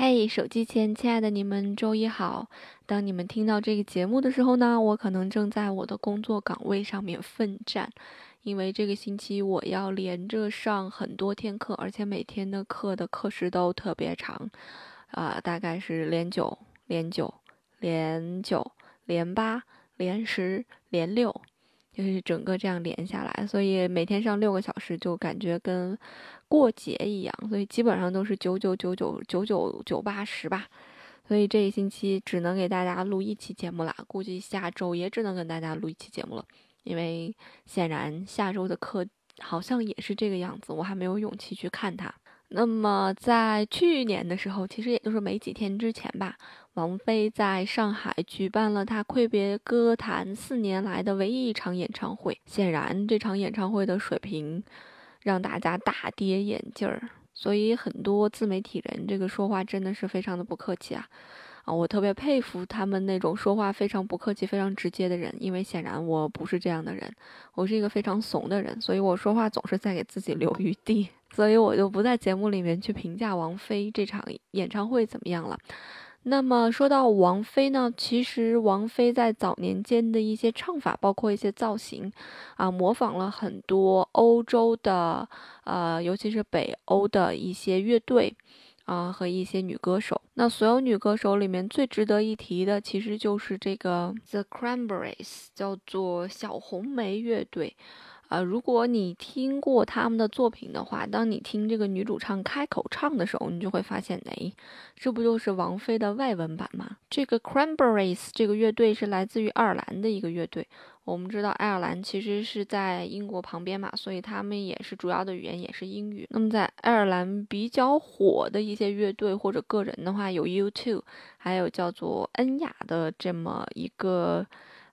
嘿，手机前亲爱的你们，周一好！当你们听到这个节目的时候呢，我可能正在我的工作岗位上面奋战，因为这个星期我要连着上很多天课，而且每天的课的课时都特别长，啊，大概是连九、连九、连九、连八、连十、连六。就是整个这样连下来，所以每天上六个小时就感觉跟过节一样，所以基本上都是九九九九九九九八十吧。所以这一星期只能给大家录一期节目啦，估计下周也只能跟大家录一期节目了，因为显然下周的课好像也是这个样子，我还没有勇气去看它。那么在去年的时候，其实也就是没几天之前吧。王菲在上海举办了她阔别歌坛四年来的唯一一场演唱会。显然，这场演唱会的水平让大家大跌眼镜儿。所以，很多自媒体人这个说话真的是非常的不客气啊！啊，我特别佩服他们那种说话非常不客气、非常直接的人，因为显然我不是这样的人，我是一个非常怂的人，所以我说话总是在给自己留余地。所以我就不在节目里面去评价王菲这场演唱会怎么样了。那么说到王菲呢，其实王菲在早年间的一些唱法，包括一些造型，啊，模仿了很多欧洲的，呃，尤其是北欧的一些乐队，啊，和一些女歌手。那所有女歌手里面最值得一提的，其实就是这个 The Cranberries，叫做小红莓乐队。啊，如果你听过他们的作品的话，当你听这个女主唱开口唱的时候，你就会发现，哎，这不就是王菲的外文版吗？这个 Cranberries 这个乐队是来自于爱尔兰的一个乐队。我们知道爱尔兰其实是在英国旁边嘛，所以他们也是主要的语言也是英语。那么在爱尔兰比较火的一些乐队或者个人的话，有 U2，还有叫做恩雅的这么一个。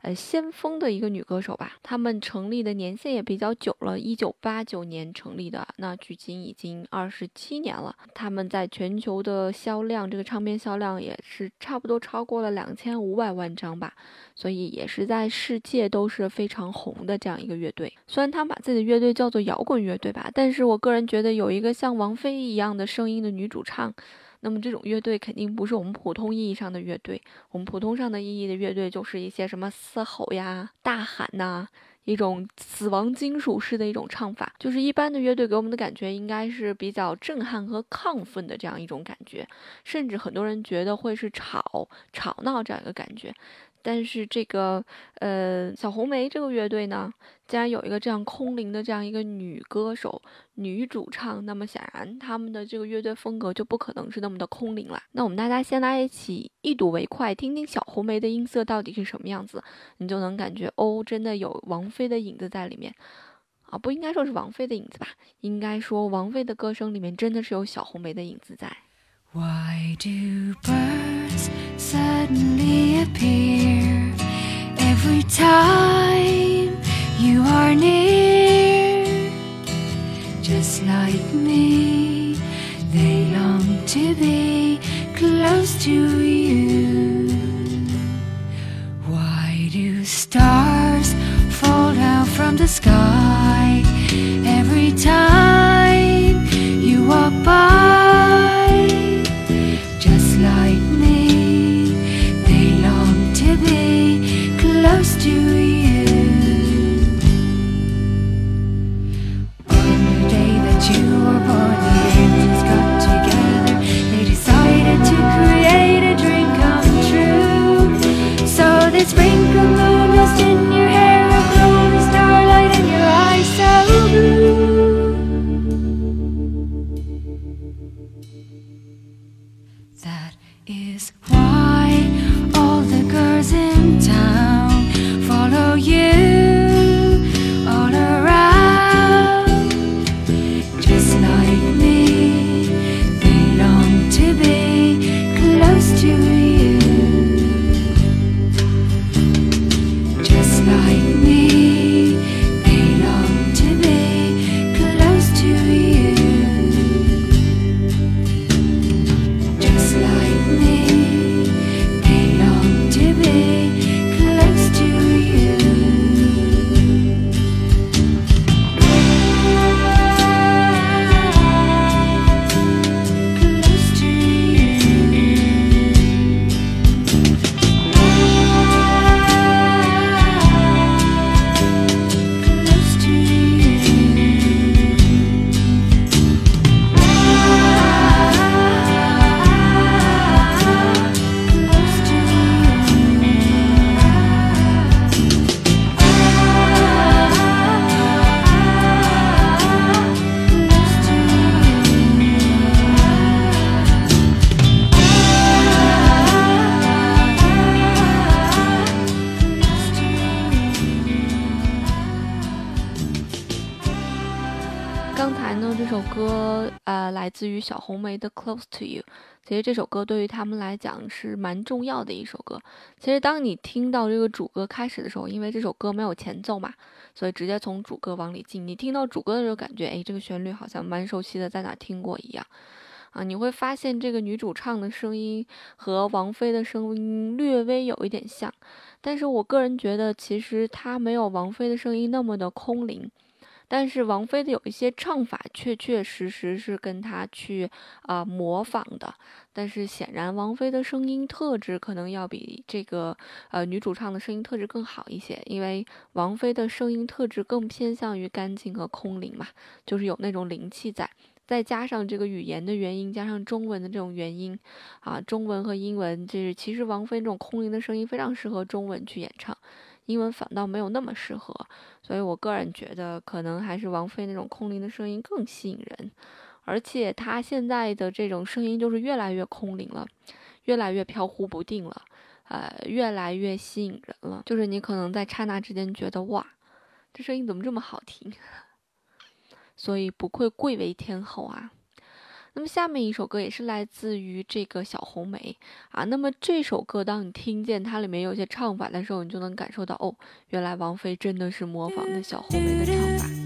呃，先锋的一个女歌手吧，他们成立的年限也比较久了，一九八九年成立的，那距今已经二十七年了。他们在全球的销量，这个唱片销量也是差不多超过了两千五百万张吧，所以也是在世界都是非常红的这样一个乐队。虽然他们把自己的乐队叫做摇滚乐队吧，但是我个人觉得有一个像王菲一样的声音的女主唱。那么这种乐队肯定不是我们普通意义上的乐队，我们普通上的意义的乐队就是一些什么嘶吼呀、大喊呐，一种死亡金属式的一种唱法。就是一般的乐队给我们的感觉应该是比较震撼和亢奋的这样一种感觉，甚至很多人觉得会是吵吵闹这样一个感觉。但是这个呃小红梅这个乐队呢，既然有一个这样空灵的这样一个女歌手、女主唱，那么显然他们的这个乐队风格就不可能是那么的空灵了。那我们大家先来一起一睹为快，听听小红梅的音色到底是什么样子，你就能感觉哦，真的有王菲的影子在里面啊！不应该说是王菲的影子吧，应该说王菲的歌声里面真的是有小红梅的影子在。Why do birds suddenly appear every time you are near? Just like me, they long to be close to you. 来自于小红莓的《Close to You》。其实这首歌对于他们来讲是蛮重要的一首歌。其实当你听到这个主歌开始的时候，因为这首歌没有前奏嘛，所以直接从主歌往里进。你听到主歌的时候，感觉哎，这个旋律好像蛮熟悉的，在哪听过一样啊。你会发现这个女主唱的声音和王菲的声音略微有一点像，但是我个人觉得其实她没有王菲的声音那么的空灵。但是王菲的有一些唱法确确实实是跟她去啊模仿的，但是显然王菲的声音特质可能要比这个呃女主唱的声音特质更好一些，因为王菲的声音特质更偏向于干净和空灵嘛，就是有那种灵气在，再加上这个语言的原因，加上中文的这种原因啊，中文和英文，就是其实王菲这种空灵的声音非常适合中文去演唱。英文反倒没有那么适合，所以我个人觉得可能还是王菲那种空灵的声音更吸引人，而且她现在的这种声音就是越来越空灵了，越来越飘忽不定了，呃，越来越吸引人了。就是你可能在刹那之间觉得哇，这声音怎么这么好听？所以不愧贵为天后啊。那么下面一首歌也是来自于这个小红梅啊。那么这首歌，当你听见它里面有些唱法的时候，你就能感受到哦，原来王菲真的是模仿的小红梅的唱法。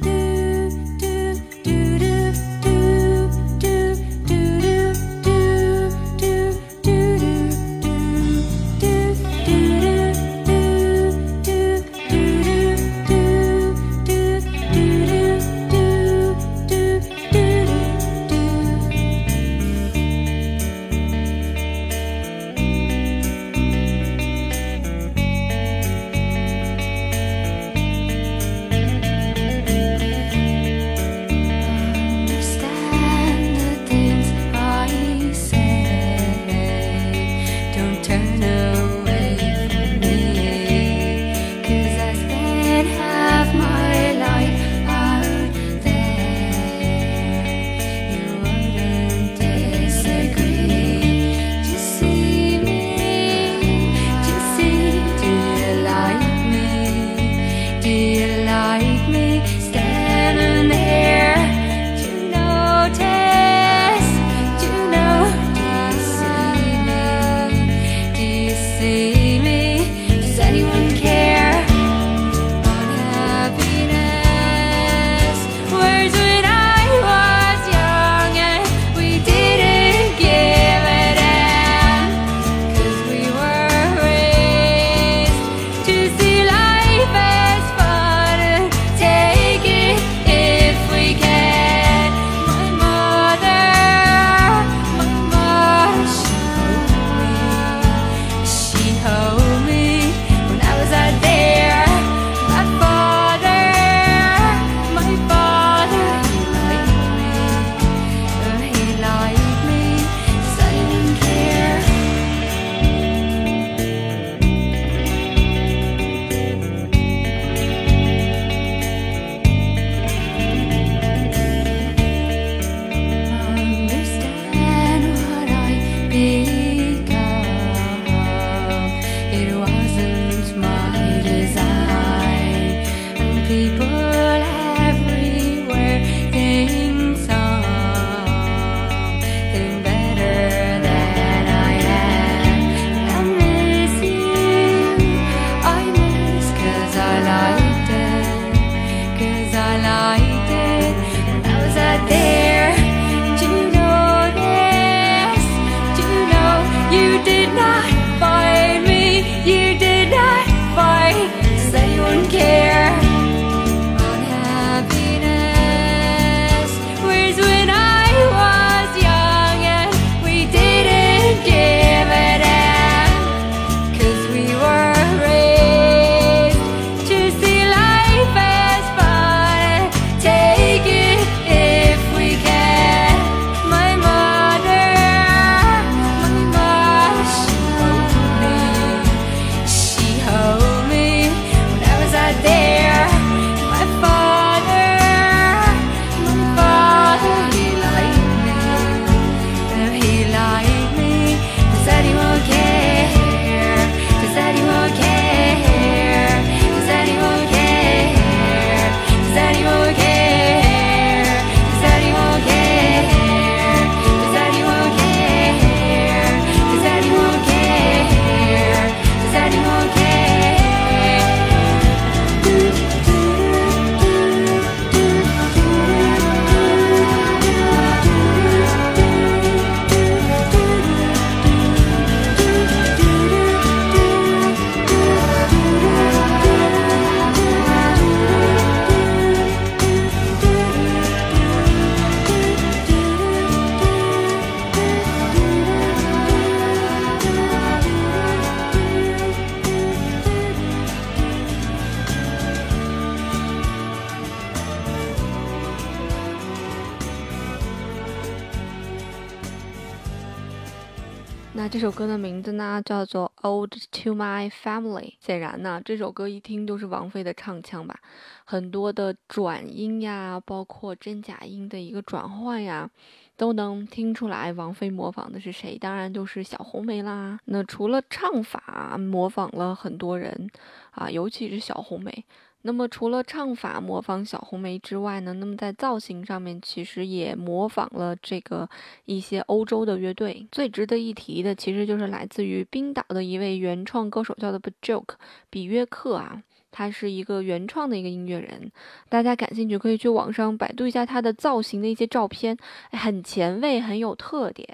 歌的名字呢，叫做《Old to My Family》。显然呢，这首歌一听就是王菲的唱腔吧，很多的转音呀，包括真假音的一个转换呀，都能听出来王菲模仿的是谁，当然就是小红梅啦。那除了唱法模仿了很多人啊，尤其是小红梅。那么除了唱法模仿小红梅之外呢，那么在造型上面其实也模仿了这个一些欧洲的乐队。最值得一提的，其实就是来自于冰岛的一位原创歌手，叫做 Bjork 比约克啊，他是一个原创的一个音乐人。大家感兴趣可以去网上百度一下他的造型的一些照片，很前卫，很有特点。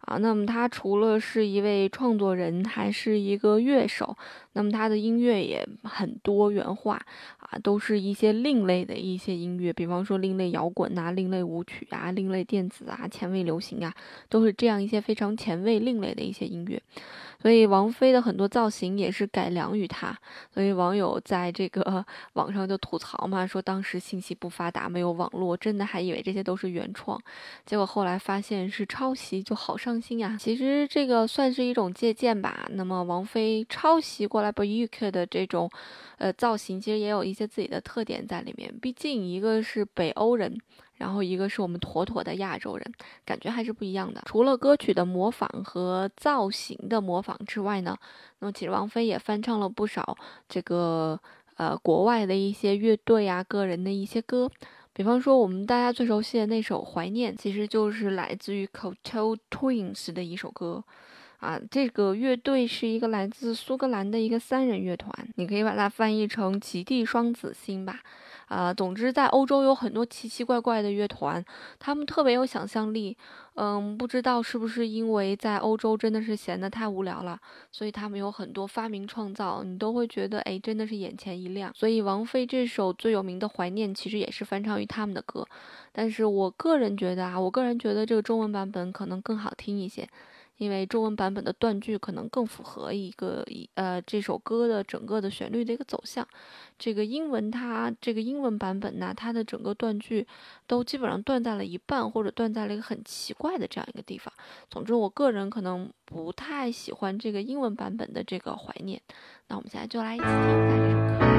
啊，那么他除了是一位创作人，还是一个乐手。那么他的音乐也很多元化啊，都是一些另类的一些音乐，比方说另类摇滚呐、另类舞曲啊、另类电子啊、前卫流行啊，都是这样一些非常前卫、另类的一些音乐。所以王菲的很多造型也是改良于他。所以网友在这个 网上就吐槽嘛，说当时信息不发达，没有网络，真的还以为这些都是原创，结果后来发现是抄袭，就好伤心呀。其实这个算是一种借鉴吧。那么王菲抄袭过。后来 b u k 的这种，呃，造型其实也有一些自己的特点在里面。毕竟一个是北欧人，然后一个是我们妥妥的亚洲人，感觉还是不一样的。除了歌曲的模仿和造型的模仿之外呢，那么其实王菲也翻唱了不少这个呃国外的一些乐队啊、个人的一些歌。比方说我们大家最熟悉的那首《怀念》，其实就是来自于 c o t o Twins 的一首歌。啊，这个乐队是一个来自苏格兰的一个三人乐团，你可以把它翻译成极地双子星吧。啊，总之在欧洲有很多奇奇怪怪的乐团，他们特别有想象力。嗯，不知道是不是因为在欧洲真的是闲得太无聊了，所以他们有很多发明创造，你都会觉得哎，真的是眼前一亮。所以王菲这首最有名的《怀念》其实也是翻唱于他们的歌，但是我个人觉得啊，我个人觉得这个中文版本可能更好听一些。因为中文版本的断句可能更符合一个一呃这首歌的整个的旋律的一个走向，这个英文它这个英文版本呢，它的整个断句都基本上断在了一半，或者断在了一个很奇怪的这样一个地方。总之，我个人可能不太喜欢这个英文版本的这个怀念。那我们现在就来一起听一下这首歌。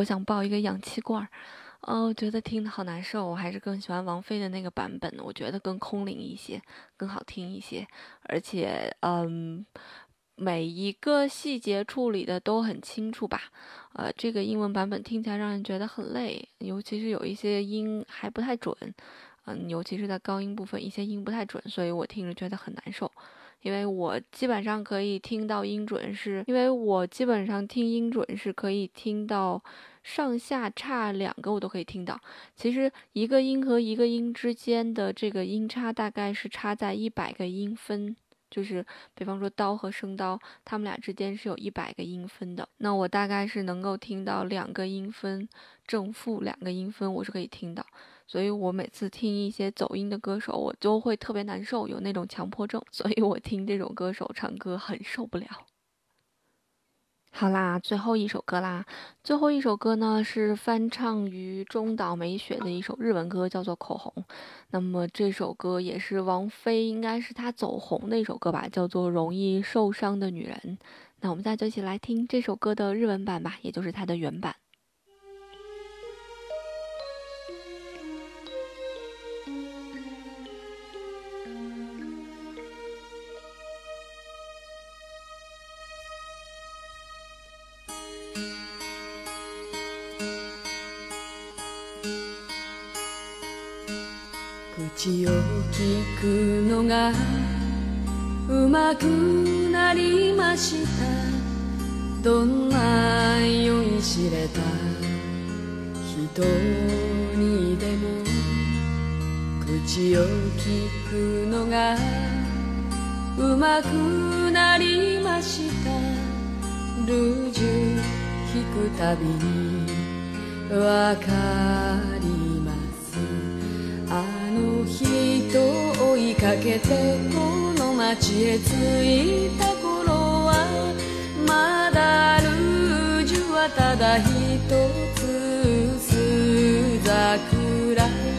我想抱一个氧气罐儿哦，觉得听的好难受，我还是更喜欢王菲的那个版本，我觉得更空灵一些，更好听一些，而且，嗯，每一个细节处理的都很清楚吧。呃，这个英文版本听起来让人觉得很累，尤其是有一些音还不太准，嗯，尤其是在高音部分，一些音不太准，所以我听着觉得很难受。因为我基本上可以听到音准，是因为我基本上听音准是可以听到上下差两个，我都可以听到。其实一个音和一个音之间的这个音差大概是差在一百个音分。就是，比方说刀和声刀，他们俩之间是有一百个音分的。那我大概是能够听到两个音分正负两个音分，我是可以听到。所以我每次听一些走音的歌手，我都会特别难受，有那种强迫症。所以我听这种歌手唱歌很受不了。好啦，最后一首歌啦。最后一首歌呢是翻唱于中岛美雪的一首日文歌，叫做《口红》。那么这首歌也是王菲，应该是她走红的一首歌吧，叫做《容易受伤的女人》。那我们再就一起来听这首歌的日文版吧，也就是它的原版。口を聞くのがうまくなりましたどんな酔いしれた人にでも口を聞くのがうまくなりました。ルージュ引くたびにわかり人追いかけてこの街へ着いた頃はまだルージュはただ一つ桜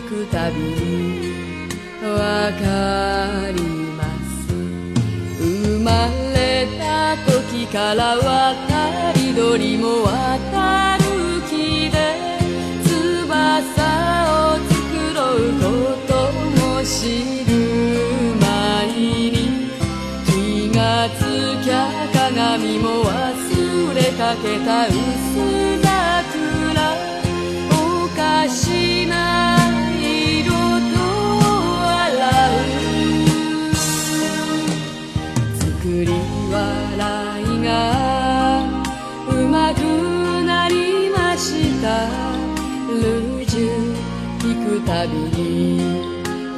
聞くたびにわかります。生まれた時から渡り鳥も渡る木で翼を作ろうことも知る前に気がつきゃ鏡も忘れかけた薄たルージュ聞くたびに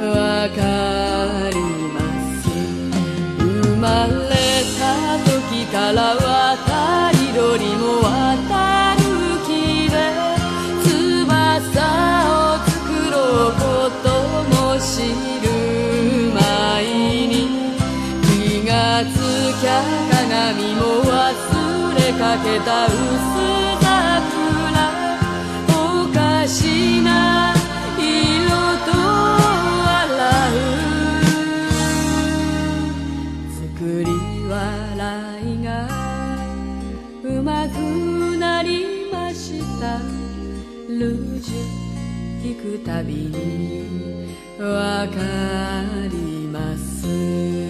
わかります生まれた時から渡り鳥も渡る木で翼を作ろうことも知る前に。気がつきゃ鏡も忘れかけた薄桜くなりました。ルージュ聞くたびにわかります。